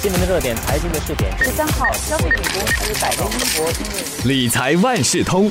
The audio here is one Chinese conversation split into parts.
新闻的热点，财经的试点。十三号，消费品公司百联控股理财万事通。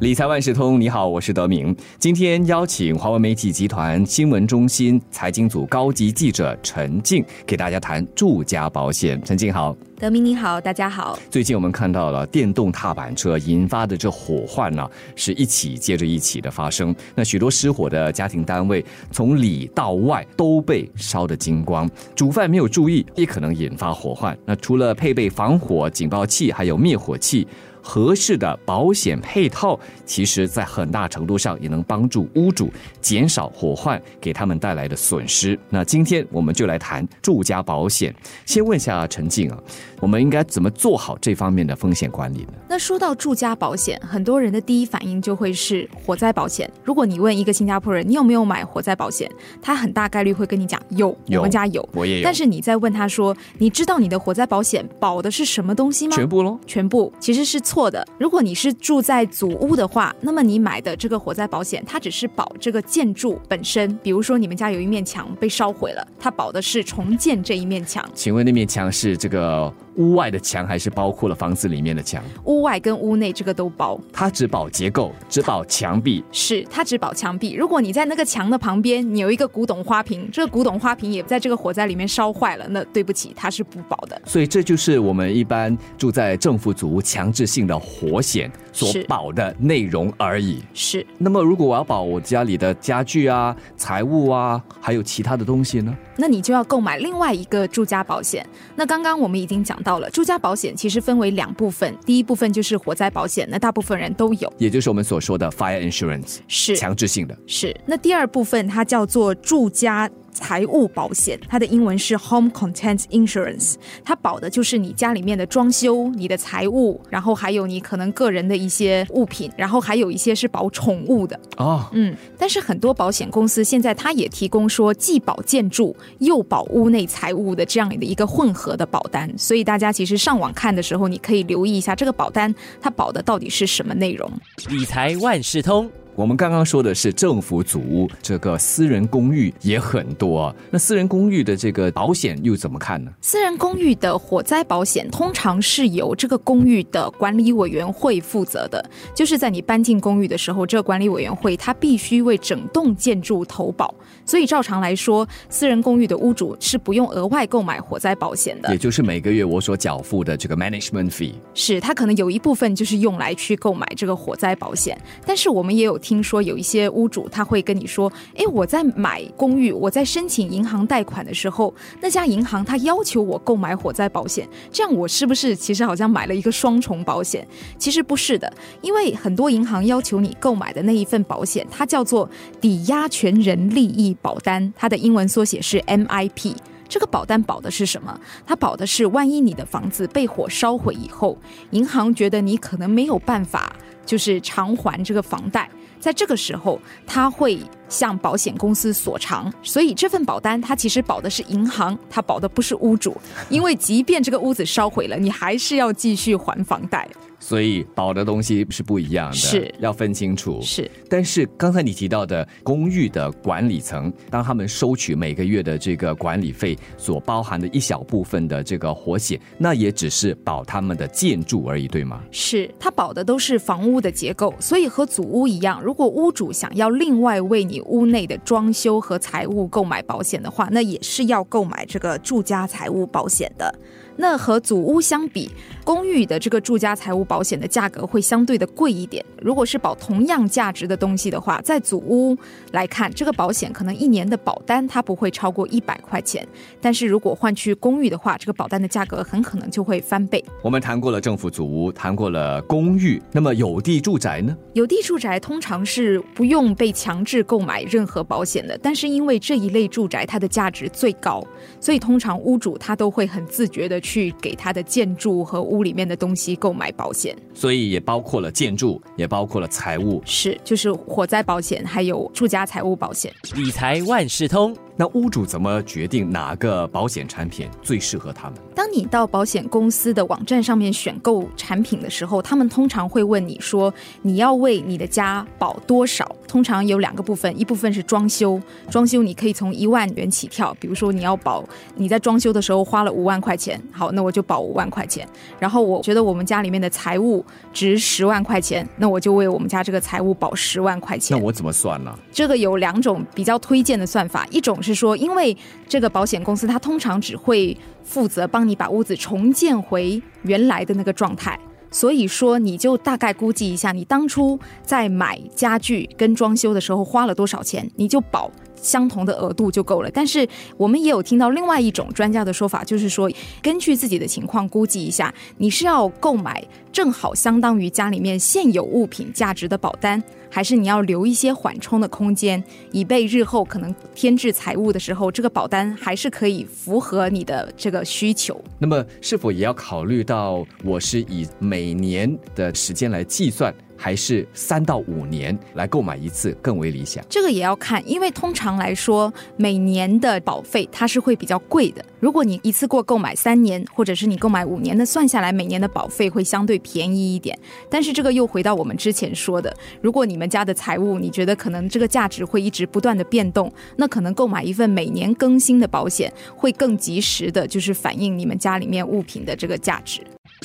理财万事通，你好，我是德明。今天邀请华为媒体集团新闻中心财经组高级记者陈静，给大家谈住家保险。陈静好。德明你好，大家好。最近我们看到了电动踏板车引发的这火患呢，是一起接着一起的发生。那许多失火的家庭单位，从里到外都被烧得精光。煮饭没有注意，也可能引发火患。那除了配备防火警报器，还有灭火器。合适的保险配套，其实在很大程度上也能帮助屋主减少火患给他们带来的损失。那今天我们就来谈住家保险。先问一下陈静啊，我们应该怎么做好这方面的风险管理呢？那说到住家保险，很多人的第一反应就会是火灾保险。如果你问一个新加坡人，你有没有买火灾保险，他很大概率会跟你讲有，我们家有，我也有。但是你再问他说，你知道你的火灾保险保的是什么东西吗？全部喽，全部其实是。错的。如果你是住在祖屋的话，那么你买的这个火灾保险，它只是保这个建筑本身。比如说你们家有一面墙被烧毁了，它保的是重建这一面墙。请问那面墙是这个？屋外的墙还是包括了房子里面的墙，屋外跟屋内这个都包。它只保结构，只保墙壁。是，它只保墙壁。如果你在那个墙的旁边，你有一个古董花瓶，这个古董花瓶也在这个火灾里面烧坏了，那对不起，它是不保的。所以这就是我们一般住在政府组屋强制性的火险所保的内容而已。是。那么如果我要保我家里的家具啊、财物啊，还有其他的东西呢？那你就要购买另外一个住家保险。那刚刚我们已经讲到了，住家保险其实分为两部分，第一部分就是火灾保险，那大部分人都有，也就是我们所说的 fire insurance，是强制性的。是。那第二部分它叫做住家。财务保险，它的英文是 Home Content Insurance，它保的就是你家里面的装修、你的财务，然后还有你可能个人的一些物品，然后还有一些是保宠物的哦。嗯，但是很多保险公司现在它也提供说既保建筑又保屋内财务的这样的一个混合的保单，所以大家其实上网看的时候，你可以留意一下这个保单它保的到底是什么内容。理财万事通。我们刚刚说的是政府组屋，这个私人公寓也很多。那私人公寓的这个保险又怎么看呢？私人公寓的火灾保险通常是由这个公寓的管理委员会负责的，就是在你搬进公寓的时候，这个管理委员会它必须为整栋建筑投保。所以照常来说，私人公寓的屋主是不用额外购买火灾保险的，也就是每个月我所缴付的这个 management fee。是，它可能有一部分就是用来去购买这个火灾保险，但是我们也有。听说有一些屋主他会跟你说：“哎，我在买公寓，我在申请银行贷款的时候，那家银行他要求我购买火灾保险，这样我是不是其实好像买了一个双重保险？其实不是的，因为很多银行要求你购买的那一份保险，它叫做抵押权人利益保单，它的英文缩写是 MIP。这个保单保的是什么？它保的是万一你的房子被火烧毁以后，银行觉得你可能没有办法就是偿还这个房贷。”在这个时候，他会向保险公司索偿，所以这份保单它其实保的是银行，它保的不是屋主，因为即便这个屋子烧毁了，你还是要继续还房贷。所以保的东西是不一样的，是要分清楚。是，但是刚才你提到的公寓的管理层，当他们收取每个月的这个管理费所包含的一小部分的这个活险，那也只是保他们的建筑而已，对吗？是，他保的都是房屋的结构，所以和祖屋一样，如果屋主想要另外为你屋内的装修和财务购买保险的话，那也是要购买这个住家财务保险的。那和祖屋相比，公寓的这个住家财务保险的价格会相对的贵一点。如果是保同样价值的东西的话，在祖屋来看，这个保险可能一年的保单它不会超过一百块钱。但是如果换去公寓的话，这个保单的价格很可能就会翻倍。我们谈过了政府祖屋，谈过了公寓，那么有地住宅呢？有地住宅通常是不用被强制购买任何保险的，但是因为这一类住宅它的价值最高，所以通常屋主他都会很自觉的。去给他的建筑和屋里面的东西购买保险，所以也包括了建筑，也包括了财务，是就是火灾保险，还有住家财务保险。理财万事通。那屋主怎么决定哪个保险产品最适合他们？当你到保险公司的网站上面选购产品的时候，他们通常会问你说：“你要为你的家保多少？”通常有两个部分，一部分是装修，装修你可以从一万元起跳，比如说你要保你在装修的时候花了五万块钱，好，那我就保五万块钱。然后我觉得我们家里面的财务值十万块钱，那我就为我们家这个财务保十万块钱。那我怎么算呢？这个有两种比较推荐的算法，一种是说，因为这个保险公司它通常只会负责帮你把屋子重建回原来的那个状态。所以说，你就大概估计一下，你当初在买家具跟装修的时候花了多少钱，你就保相同的额度就够了。但是我们也有听到另外一种专家的说法，就是说根据自己的情况估计一下，你是要购买正好相当于家里面现有物品价值的保单，还是你要留一些缓冲的空间，以备日后可能添置财物的时候，这个保单还是可以符合你的这个需求。那么是否也要考虑到我是以每年的时间来计算，还是三到五年来购买一次更为理想？这个也要看，因为通常来说，每年的保费它是会比较贵的。如果你一次过购买三年，或者是你购买五年的，算下来每年的保费会相对便宜一点。但是这个又回到我们之前说的，如果你们家的财务你觉得可能这个价值会一直不断的变动，那可能购买一份每年更新的保险会更及时的，就是反映你们家里面物品的这个价值。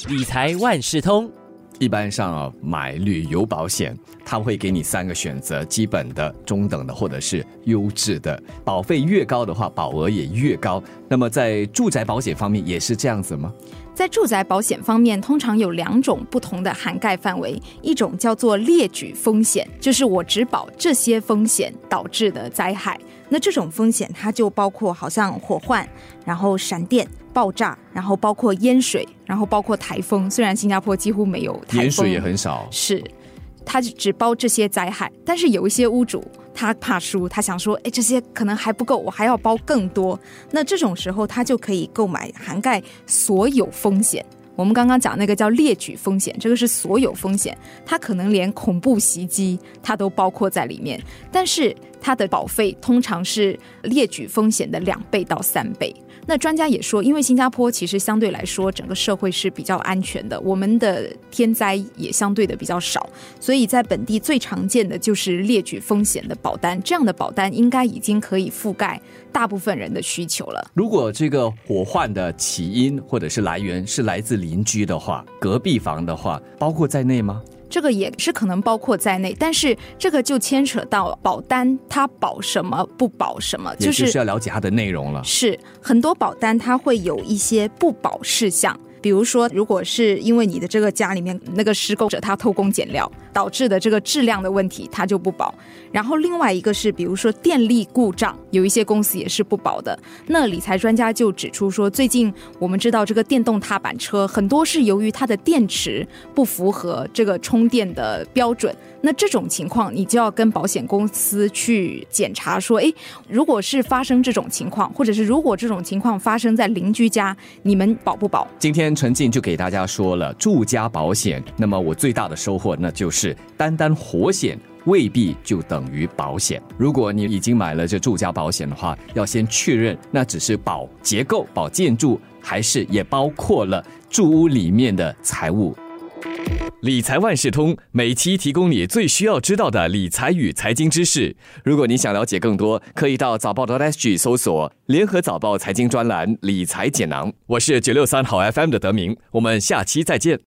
理财万事通。一般上啊，买旅游保险，它会给你三个选择：基本的、中等的，或者是优质的。保费越高的话，保额也越高。那么在住宅保险方面也是这样子吗？在住宅保险方面，通常有两种不同的涵盖范围，一种叫做列举风险，就是我只保这些风险导致的灾害。那这种风险它就包括好像火患，然后闪电、爆炸，然后包括淹水，然后包括台风。虽然新加坡几乎没有台风，淹水也很少。是，它只包这些灾害，但是有一些屋主他怕输，他想说，哎，这些可能还不够，我还要包更多。那这种时候，他就可以购买涵盖所有风险。我们刚刚讲那个叫列举风险，这个是所有风险，它可能连恐怖袭击它都包括在里面，但是它的保费通常是列举风险的两倍到三倍。那专家也说，因为新加坡其实相对来说整个社会是比较安全的，我们的天灾也相对的比较少，所以在本地最常见的就是列举风险的保单，这样的保单应该已经可以覆盖大部分人的需求了。如果这个火患的起因或者是来源是来自邻居的话，隔壁房的话，包括在内吗？这个也是可能包括在内，但是这个就牵扯到保单它保什么不保什么，也就是要了解它的内容了。是很多保单它会有一些不保事项，比如说，如果是因为你的这个家里面那个施工者他偷工减料导致的这个质量的问题，它就不保。然后另外一个是，比如说电力故障，有一些公司也是不保的。那理财专家就指出说，最近我们知道这个电动踏板车很多是由于它的电池不符合这个充电的标准。那这种情况，你就要跟保险公司去检查说，诶，如果是发生这种情况，或者是如果这种情况发生在邻居家，你们保不保？今天陈静就给大家说了住家保险，那么我最大的收获那就是是单单活险。未必就等于保险。如果你已经买了这住家保险的话，要先确认那只是保结构、保建筑，还是也包括了住屋里面的财务。理财万事通每期提供你最需要知道的理财与财经知识。如果你想了解更多，可以到早报的 SG 搜索“联合早报财经专栏理财简囊”。我是九六三好 FM 的德明，我们下期再见。